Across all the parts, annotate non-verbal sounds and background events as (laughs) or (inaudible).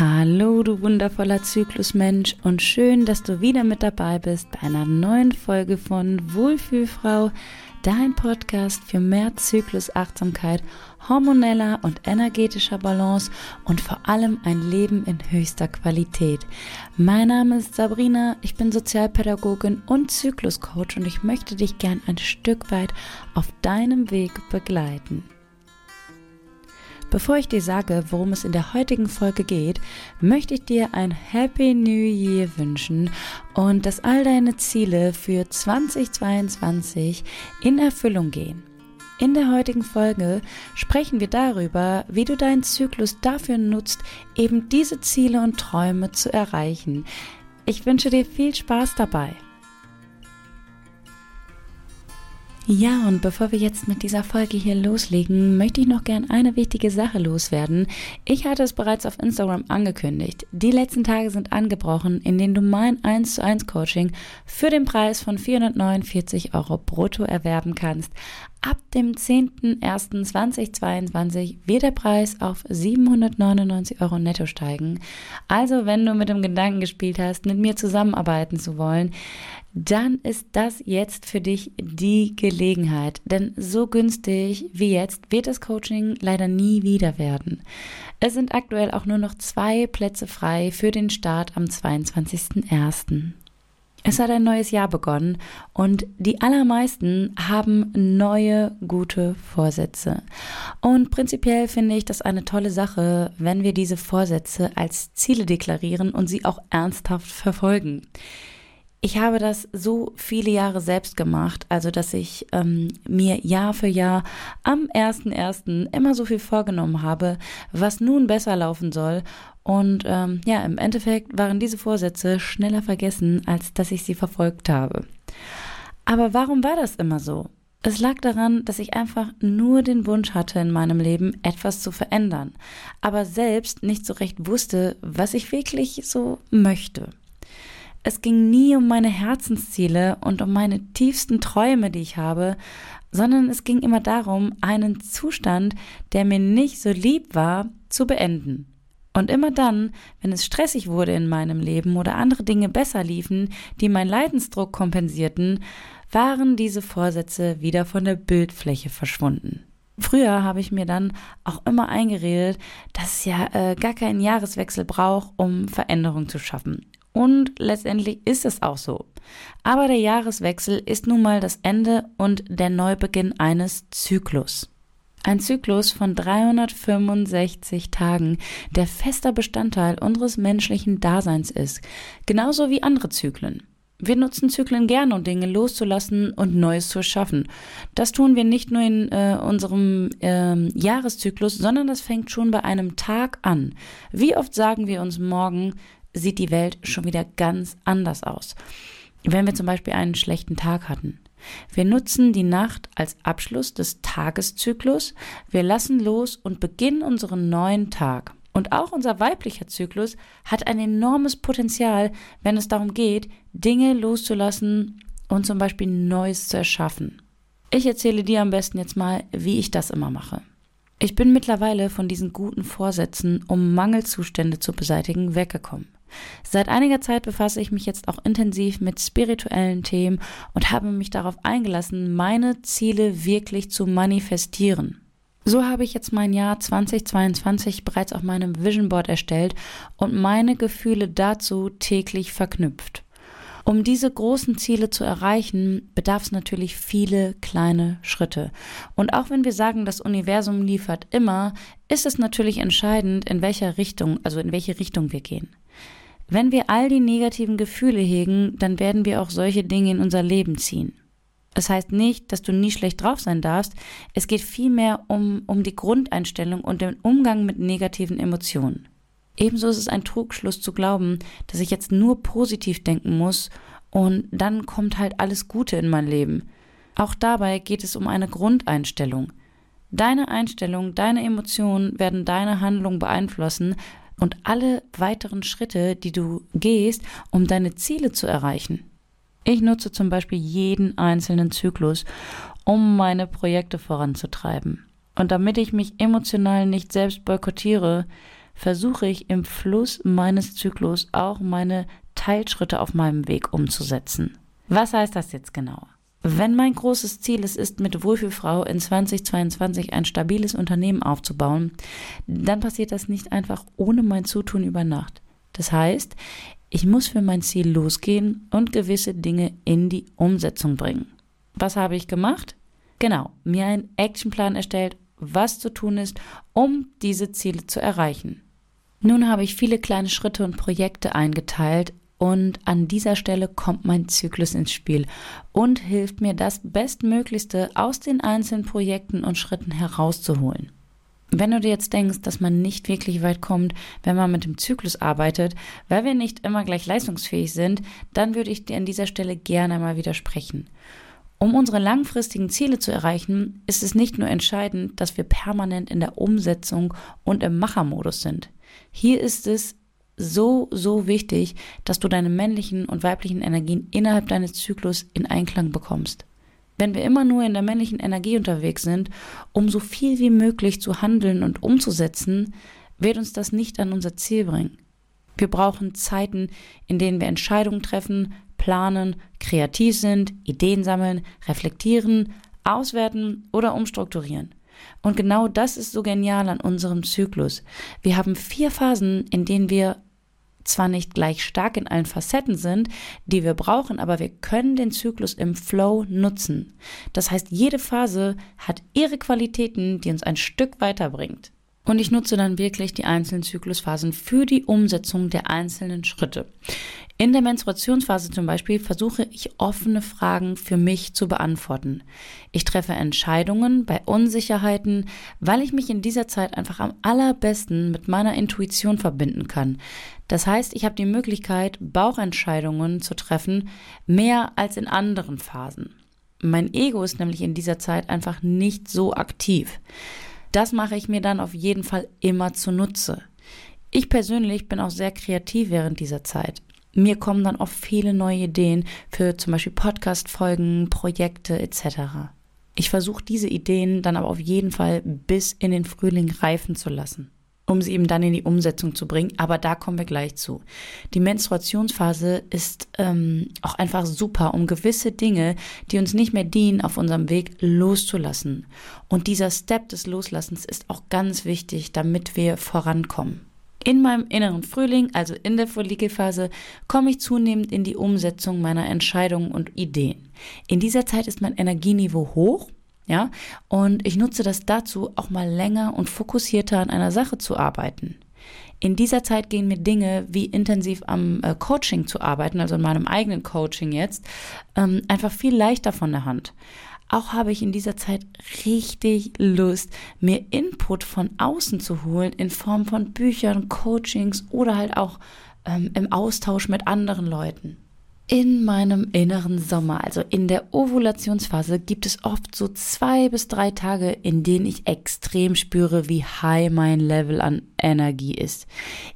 Hallo, du wundervoller Zyklusmensch und schön, dass du wieder mit dabei bist bei einer neuen Folge von Wohlfühlfrau, dein Podcast für mehr Zyklusachtsamkeit, hormoneller und energetischer Balance und vor allem ein Leben in höchster Qualität. Mein Name ist Sabrina, ich bin Sozialpädagogin und Zykluscoach und ich möchte dich gern ein Stück weit auf deinem Weg begleiten. Bevor ich dir sage, worum es in der heutigen Folge geht, möchte ich dir ein Happy New Year wünschen und dass all deine Ziele für 2022 in Erfüllung gehen. In der heutigen Folge sprechen wir darüber, wie du deinen Zyklus dafür nutzt, eben diese Ziele und Träume zu erreichen. Ich wünsche dir viel Spaß dabei. Ja, und bevor wir jetzt mit dieser Folge hier loslegen, möchte ich noch gern eine wichtige Sache loswerden. Ich hatte es bereits auf Instagram angekündigt. Die letzten Tage sind angebrochen, in denen du mein 1 zu 1 Coaching für den Preis von 449 Euro brutto erwerben kannst. Ab dem 10.01.2022 wird der Preis auf 799 Euro netto steigen. Also, wenn du mit dem Gedanken gespielt hast, mit mir zusammenarbeiten zu wollen, dann ist das jetzt für dich die Gelegenheit. Denn so günstig wie jetzt wird das Coaching leider nie wieder werden. Es sind aktuell auch nur noch zwei Plätze frei für den Start am 22.01. Es hat ein neues Jahr begonnen und die allermeisten haben neue gute Vorsätze. Und prinzipiell finde ich das eine tolle Sache, wenn wir diese Vorsätze als Ziele deklarieren und sie auch ernsthaft verfolgen. Ich habe das so viele Jahre selbst gemacht, also dass ich ähm, mir Jahr für Jahr am 1.1. immer so viel vorgenommen habe, was nun besser laufen soll. Und ähm, ja, im Endeffekt waren diese Vorsätze schneller vergessen, als dass ich sie verfolgt habe. Aber warum war das immer so? Es lag daran, dass ich einfach nur den Wunsch hatte in meinem Leben, etwas zu verändern, aber selbst nicht so recht wusste, was ich wirklich so möchte. Es ging nie um meine Herzensziele und um meine tiefsten Träume, die ich habe, sondern es ging immer darum, einen Zustand, der mir nicht so lieb war, zu beenden. Und immer dann, wenn es stressig wurde in meinem Leben oder andere Dinge besser liefen, die meinen Leidensdruck kompensierten, waren diese Vorsätze wieder von der Bildfläche verschwunden. Früher habe ich mir dann auch immer eingeredet, dass es ja äh, gar keinen Jahreswechsel braucht, um Veränderung zu schaffen. Und letztendlich ist es auch so. Aber der Jahreswechsel ist nun mal das Ende und der Neubeginn eines Zyklus. Ein Zyklus von 365 Tagen, der fester Bestandteil unseres menschlichen Daseins ist, genauso wie andere Zyklen. Wir nutzen Zyklen gern, um Dinge loszulassen und Neues zu schaffen. Das tun wir nicht nur in äh, unserem äh, Jahreszyklus, sondern das fängt schon bei einem Tag an. Wie oft sagen wir uns morgen, sieht die Welt schon wieder ganz anders aus. Wenn wir zum Beispiel einen schlechten Tag hatten. Wir nutzen die Nacht als Abschluss des Tageszyklus, wir lassen los und beginnen unseren neuen Tag. Und auch unser weiblicher Zyklus hat ein enormes Potenzial, wenn es darum geht, Dinge loszulassen und zum Beispiel Neues zu erschaffen. Ich erzähle dir am besten jetzt mal, wie ich das immer mache. Ich bin mittlerweile von diesen guten Vorsätzen, um Mangelzustände zu beseitigen, weggekommen. Seit einiger Zeit befasse ich mich jetzt auch intensiv mit spirituellen Themen und habe mich darauf eingelassen, meine Ziele wirklich zu manifestieren. So habe ich jetzt mein Jahr 2022 bereits auf meinem Vision Board erstellt und meine Gefühle dazu täglich verknüpft. Um diese großen Ziele zu erreichen, bedarf es natürlich viele kleine Schritte. Und auch wenn wir sagen, das Universum liefert immer, ist es natürlich entscheidend, in welcher Richtung, also in welche Richtung wir gehen. Wenn wir all die negativen Gefühle hegen, dann werden wir auch solche Dinge in unser Leben ziehen. Das heißt nicht, dass du nie schlecht drauf sein darfst. Es geht vielmehr um, um die Grundeinstellung und den Umgang mit negativen Emotionen. Ebenso ist es ein Trugschluss zu glauben, dass ich jetzt nur positiv denken muss und dann kommt halt alles Gute in mein Leben. Auch dabei geht es um eine Grundeinstellung. Deine Einstellung, deine Emotionen werden deine Handlung beeinflussen, und alle weiteren Schritte, die du gehst, um deine Ziele zu erreichen. Ich nutze zum Beispiel jeden einzelnen Zyklus, um meine Projekte voranzutreiben. Und damit ich mich emotional nicht selbst boykottiere, versuche ich im Fluss meines Zyklus auch meine Teilschritte auf meinem Weg umzusetzen. Was heißt das jetzt genau? Wenn mein großes Ziel es ist, mit Wohlfühlfrau in 2022 ein stabiles Unternehmen aufzubauen, dann passiert das nicht einfach ohne mein Zutun über Nacht. Das heißt, ich muss für mein Ziel losgehen und gewisse Dinge in die Umsetzung bringen. Was habe ich gemacht? Genau, mir einen Actionplan erstellt, was zu tun ist, um diese Ziele zu erreichen. Nun habe ich viele kleine Schritte und Projekte eingeteilt, und an dieser Stelle kommt mein Zyklus ins Spiel und hilft mir, das Bestmöglichste aus den einzelnen Projekten und Schritten herauszuholen. Wenn du dir jetzt denkst, dass man nicht wirklich weit kommt, wenn man mit dem Zyklus arbeitet, weil wir nicht immer gleich leistungsfähig sind, dann würde ich dir an dieser Stelle gerne mal widersprechen. Um unsere langfristigen Ziele zu erreichen, ist es nicht nur entscheidend, dass wir permanent in der Umsetzung und im Machermodus sind. Hier ist es so, so wichtig, dass du deine männlichen und weiblichen Energien innerhalb deines Zyklus in Einklang bekommst. Wenn wir immer nur in der männlichen Energie unterwegs sind, um so viel wie möglich zu handeln und umzusetzen, wird uns das nicht an unser Ziel bringen. Wir brauchen Zeiten, in denen wir Entscheidungen treffen, planen, kreativ sind, Ideen sammeln, reflektieren, auswerten oder umstrukturieren. Und genau das ist so genial an unserem Zyklus. Wir haben vier Phasen, in denen wir zwar nicht gleich stark in allen Facetten sind, die wir brauchen, aber wir können den Zyklus im Flow nutzen. Das heißt, jede Phase hat ihre Qualitäten, die uns ein Stück weiterbringt. Und ich nutze dann wirklich die einzelnen Zyklusphasen für die Umsetzung der einzelnen Schritte. In der Menstruationsphase zum Beispiel versuche ich offene Fragen für mich zu beantworten. Ich treffe Entscheidungen bei Unsicherheiten, weil ich mich in dieser Zeit einfach am allerbesten mit meiner Intuition verbinden kann. Das heißt, ich habe die Möglichkeit, Bauchentscheidungen zu treffen, mehr als in anderen Phasen. Mein Ego ist nämlich in dieser Zeit einfach nicht so aktiv. Das mache ich mir dann auf jeden Fall immer zunutze. Ich persönlich bin auch sehr kreativ während dieser Zeit mir kommen dann oft viele neue Ideen für zum Beispiel Podcast-Folgen, Projekte etc. Ich versuche diese Ideen dann aber auf jeden Fall bis in den Frühling reifen zu lassen, um sie eben dann in die Umsetzung zu bringen. Aber da kommen wir gleich zu. Die Menstruationsphase ist ähm, auch einfach super, um gewisse Dinge, die uns nicht mehr dienen, auf unserem Weg loszulassen. Und dieser Step des Loslassens ist auch ganz wichtig, damit wir vorankommen. In meinem inneren Frühling, also in der Follikelphase, komme ich zunehmend in die Umsetzung meiner Entscheidungen und Ideen. In dieser Zeit ist mein Energieniveau hoch, ja, und ich nutze das dazu, auch mal länger und fokussierter an einer Sache zu arbeiten. In dieser Zeit gehen mir Dinge wie intensiv am äh, Coaching zu arbeiten, also in meinem eigenen Coaching jetzt, ähm, einfach viel leichter von der Hand. Auch habe ich in dieser Zeit richtig Lust, mir Input von außen zu holen in Form von Büchern, Coachings oder halt auch ähm, im Austausch mit anderen Leuten. In meinem inneren Sommer, also in der Ovulationsphase, gibt es oft so zwei bis drei Tage, in denen ich extrem spüre, wie high mein Level an Energie ist.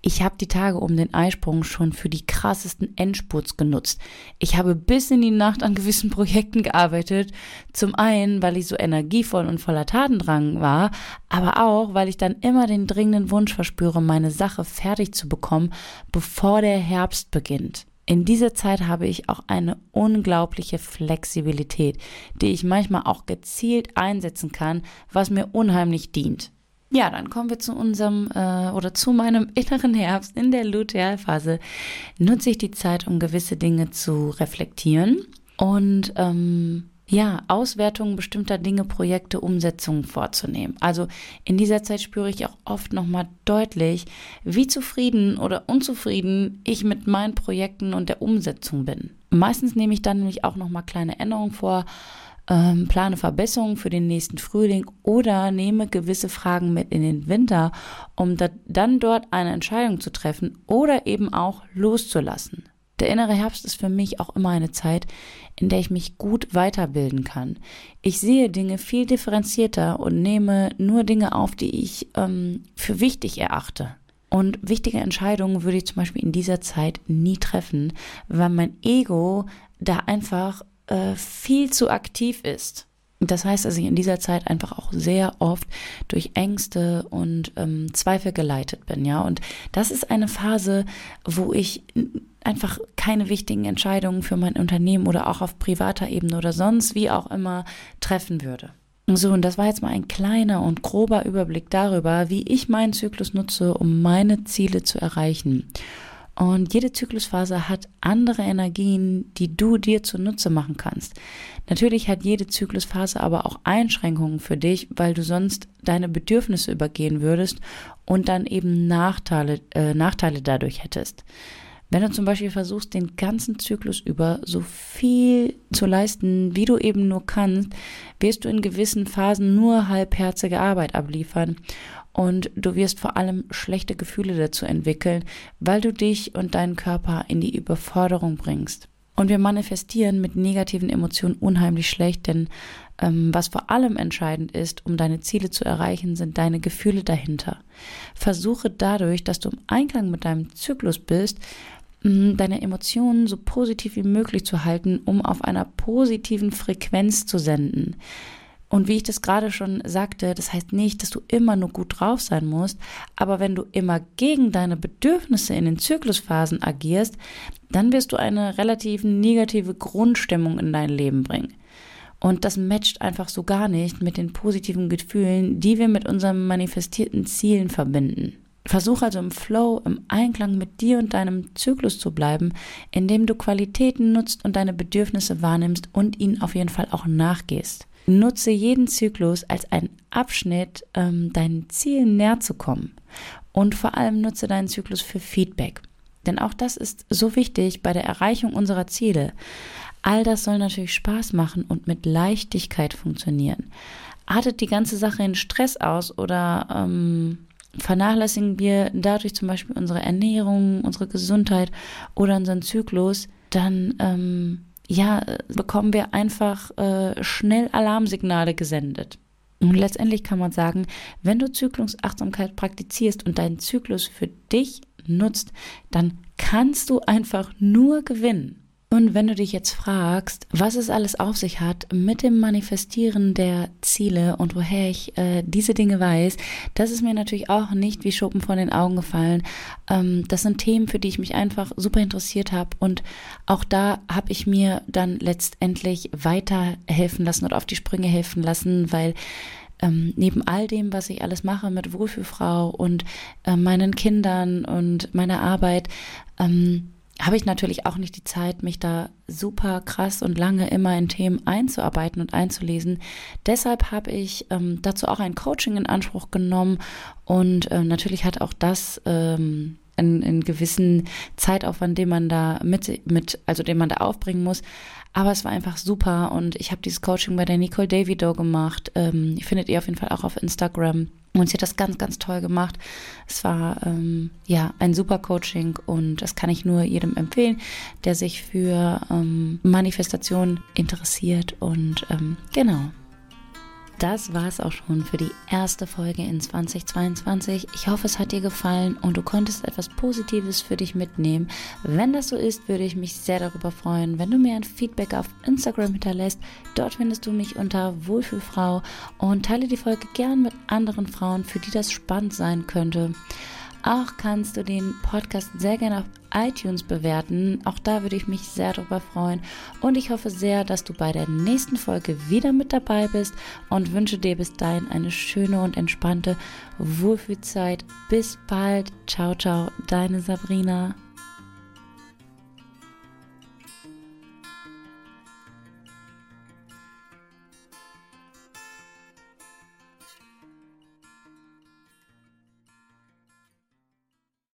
Ich habe die Tage um den Eisprung schon für die krassesten Endspurts genutzt. Ich habe bis in die Nacht an gewissen (laughs) Projekten gearbeitet. Zum einen, weil ich so energievoll und voller Tatendrang war, aber auch, weil ich dann immer den dringenden Wunsch verspüre, meine Sache fertig zu bekommen, bevor der Herbst beginnt. In dieser Zeit habe ich auch eine unglaubliche Flexibilität, die ich manchmal auch gezielt einsetzen kann, was mir unheimlich dient. Ja, dann kommen wir zu unserem äh, oder zu meinem (laughs) inneren Herbst in der Lutealphase. Nutze ich die Zeit, um gewisse Dinge zu reflektieren und ähm, ja, Auswertungen bestimmter Dinge, Projekte, Umsetzungen vorzunehmen. Also in dieser Zeit spüre ich auch oft nochmal deutlich, wie zufrieden oder unzufrieden ich mit meinen Projekten und der Umsetzung bin. Meistens nehme ich dann nämlich auch nochmal kleine Änderungen vor, ähm, plane Verbesserungen für den nächsten Frühling oder nehme gewisse Fragen mit in den Winter, um da, dann dort eine Entscheidung zu treffen oder eben auch loszulassen. Der innere Herbst ist für mich auch immer eine Zeit, in der ich mich gut weiterbilden kann. Ich sehe Dinge viel differenzierter und nehme nur Dinge auf, die ich ähm, für wichtig erachte. Und wichtige Entscheidungen würde ich zum Beispiel in dieser Zeit nie treffen, weil mein Ego da einfach äh, viel zu aktiv ist. Das heißt, dass ich in dieser Zeit einfach auch sehr oft durch Ängste und ähm, Zweifel geleitet bin, ja. Und das ist eine Phase, wo ich einfach keine wichtigen Entscheidungen für mein Unternehmen oder auch auf privater Ebene oder sonst wie auch immer treffen würde. So, und das war jetzt mal ein kleiner und grober Überblick darüber, wie ich meinen Zyklus nutze, um meine Ziele zu erreichen. Und jede Zyklusphase hat andere Energien, die du dir zunutze machen kannst. Natürlich hat jede Zyklusphase aber auch Einschränkungen für dich, weil du sonst deine Bedürfnisse übergehen würdest und dann eben Nachteile, äh, Nachteile dadurch hättest. Wenn du zum Beispiel versuchst, den ganzen Zyklus über so viel zu leisten, wie du eben nur kannst, wirst du in gewissen Phasen nur halbherzige Arbeit abliefern und du wirst vor allem schlechte Gefühle dazu entwickeln, weil du dich und deinen Körper in die Überforderung bringst. Und wir manifestieren mit negativen Emotionen unheimlich schlecht, denn ähm, was vor allem entscheidend ist, um deine Ziele zu erreichen, sind deine Gefühle dahinter. Versuche dadurch, dass du im Einklang mit deinem Zyklus bist, deine Emotionen so positiv wie möglich zu halten, um auf einer positiven Frequenz zu senden. Und wie ich das gerade schon sagte, das heißt nicht, dass du immer nur gut drauf sein musst, aber wenn du immer gegen deine Bedürfnisse in den Zyklusphasen agierst, dann wirst du eine relativ negative Grundstimmung in dein Leben bringen. Und das matcht einfach so gar nicht mit den positiven Gefühlen, die wir mit unseren manifestierten Zielen verbinden. Versuch also im Flow, im Einklang mit dir und deinem Zyklus zu bleiben, indem du Qualitäten nutzt und deine Bedürfnisse wahrnimmst und ihnen auf jeden Fall auch nachgehst. Nutze jeden Zyklus als einen Abschnitt, ähm, deinen Zielen näher zu kommen. Und vor allem nutze deinen Zyklus für Feedback. Denn auch das ist so wichtig bei der Erreichung unserer Ziele. All das soll natürlich Spaß machen und mit Leichtigkeit funktionieren. Artet die ganze Sache in Stress aus oder ähm, vernachlässigen wir dadurch zum Beispiel unsere Ernährung, unsere Gesundheit oder unseren Zyklus, dann ähm, ja, bekommen wir einfach äh, schnell Alarmsignale gesendet. Und letztendlich kann man sagen, wenn du Zyklusachtsamkeit praktizierst und deinen Zyklus für dich nutzt, dann kannst du einfach nur gewinnen. Und wenn du dich jetzt fragst, was es alles auf sich hat mit dem Manifestieren der Ziele und woher ich äh, diese Dinge weiß, das ist mir natürlich auch nicht wie Schuppen von den Augen gefallen. Ähm, das sind Themen, für die ich mich einfach super interessiert habe und auch da habe ich mir dann letztendlich weiterhelfen lassen oder auf die Sprünge helfen lassen, weil ähm, neben all dem, was ich alles mache mit Wohlfühlfrau und äh, meinen Kindern und meiner Arbeit, ähm, habe ich natürlich auch nicht die Zeit, mich da super krass und lange immer in Themen einzuarbeiten und einzulesen. Deshalb habe ich ähm, dazu auch ein Coaching in Anspruch genommen und äh, natürlich hat auch das ähm, einen, einen gewissen Zeitaufwand, den man da mit, mit, also den man da aufbringen muss. Aber es war einfach super und ich habe dieses Coaching bei der Nicole Davido gemacht. Ähm, findet ihr auf jeden Fall auch auf Instagram. Und sie hat das ganz, ganz toll gemacht. Es war ähm, ja ein super Coaching und das kann ich nur jedem empfehlen, der sich für ähm, Manifestation interessiert. Und ähm, genau, das war es auch schon für die erste Folge in 2022. Ich hoffe, es hat dir gefallen und du konntest etwas Positives für dich mitnehmen. Wenn das so ist, würde ich mich sehr darüber freuen, wenn du mir ein Feedback auf Instagram hinterlässt. Dort findest du mich unter Wohlfühlfrau und teile die Folge gern mit anderen Frauen, für die das spannend sein könnte. Auch kannst du den Podcast sehr gerne auf iTunes bewerten. Auch da würde ich mich sehr darüber freuen. Und ich hoffe sehr, dass du bei der nächsten Folge wieder mit dabei bist und wünsche dir bis dahin eine schöne und entspannte Wohlfühlzeit. Bis bald. Ciao, ciao, deine Sabrina.